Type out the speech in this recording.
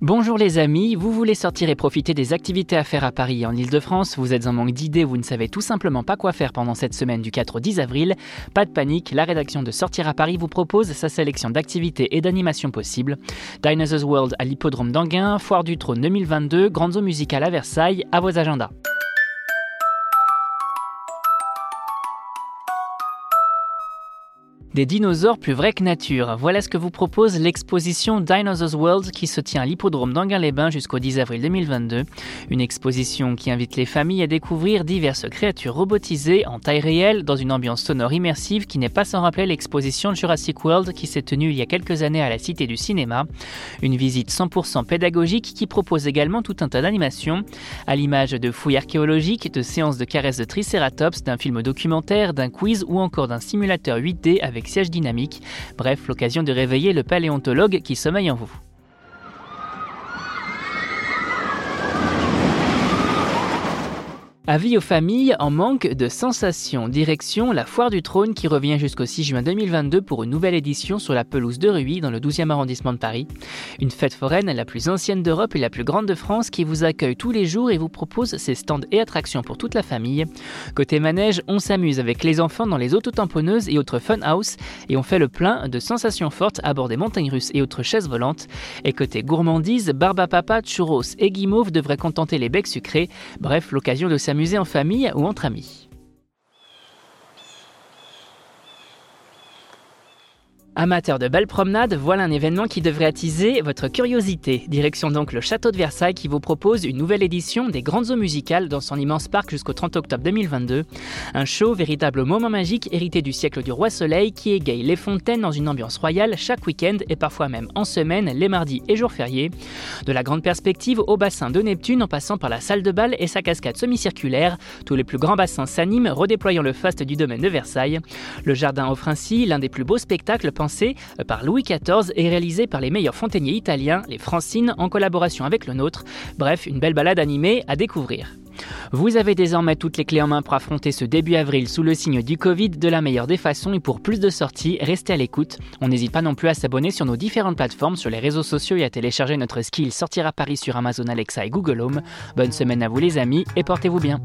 Bonjour les amis, vous voulez sortir et profiter des activités à faire à Paris et en Ile-de-France, vous êtes en manque d'idées, vous ne savez tout simplement pas quoi faire pendant cette semaine du 4 au 10 avril, pas de panique, la rédaction de Sortir à Paris vous propose sa sélection d'activités et d'animations possibles. Dinosaurs World à l'hippodrome d'Anguin, Foire du Trône 2022, Grandes eaux musicales à Versailles, à vos agendas. Des dinosaures plus vrais que nature. Voilà ce que vous propose l'exposition Dinosaurs World qui se tient à l'hippodrome d'Anguin-les-Bains jusqu'au 10 avril 2022. Une exposition qui invite les familles à découvrir diverses créatures robotisées en taille réelle dans une ambiance sonore immersive qui n'est pas sans rappeler l'exposition Jurassic World qui s'est tenue il y a quelques années à la Cité du Cinéma. Une visite 100% pédagogique qui propose également tout un tas d'animations, à l'image de fouilles archéologiques, de séances de caresses de Triceratops, d'un film documentaire, d'un quiz ou encore d'un simulateur 8D avec siège dynamique. Bref, l'occasion de réveiller le paléontologue qui sommeille en vous. Avis aux familles en manque de sensations. Direction la Foire du Trône qui revient jusqu'au 6 juin 2022 pour une nouvelle édition sur la pelouse de Ruy dans le 12e arrondissement de Paris. Une fête foraine la plus ancienne d'Europe et la plus grande de France qui vous accueille tous les jours et vous propose ses stands et attractions pour toute la famille. Côté manège, on s'amuse avec les enfants dans les autotamponneuses et autres fun house et on fait le plein de sensations fortes à bord des montagnes russes et autres chaises volantes. Et côté gourmandise, barba papa, churros et guimauve devraient contenter les becs sucrés. Bref, l'occasion de s'amuser en famille ou entre amis. Amateur de belles promenades, voilà un événement qui devrait attiser votre curiosité. Direction donc le château de Versailles qui vous propose une nouvelle édition des grandes eaux musicales dans son immense parc jusqu'au 30 octobre 2022. Un show, véritable moment magique hérité du siècle du roi soleil qui égaye les fontaines dans une ambiance royale chaque week-end et parfois même en semaine, les mardis et jours fériés. De la grande perspective au bassin de Neptune en passant par la salle de bal et sa cascade semi-circulaire, tous les plus grands bassins s'animent redéployant le faste du domaine de Versailles. Le jardin offre ainsi l'un des plus beaux spectacles euh, par Louis XIV et réalisé par les meilleurs fontainiers italiens, les Francines, en collaboration avec le nôtre. Bref, une belle balade animée à découvrir. Vous avez désormais toutes les clés en main pour affronter ce début avril sous le signe du Covid de la meilleure des façons et pour plus de sorties, restez à l'écoute. On n'hésite pas non plus à s'abonner sur nos différentes plateformes, sur les réseaux sociaux et à télécharger notre skill Sortir à Paris sur Amazon Alexa et Google Home. Bonne semaine à vous les amis et portez-vous bien.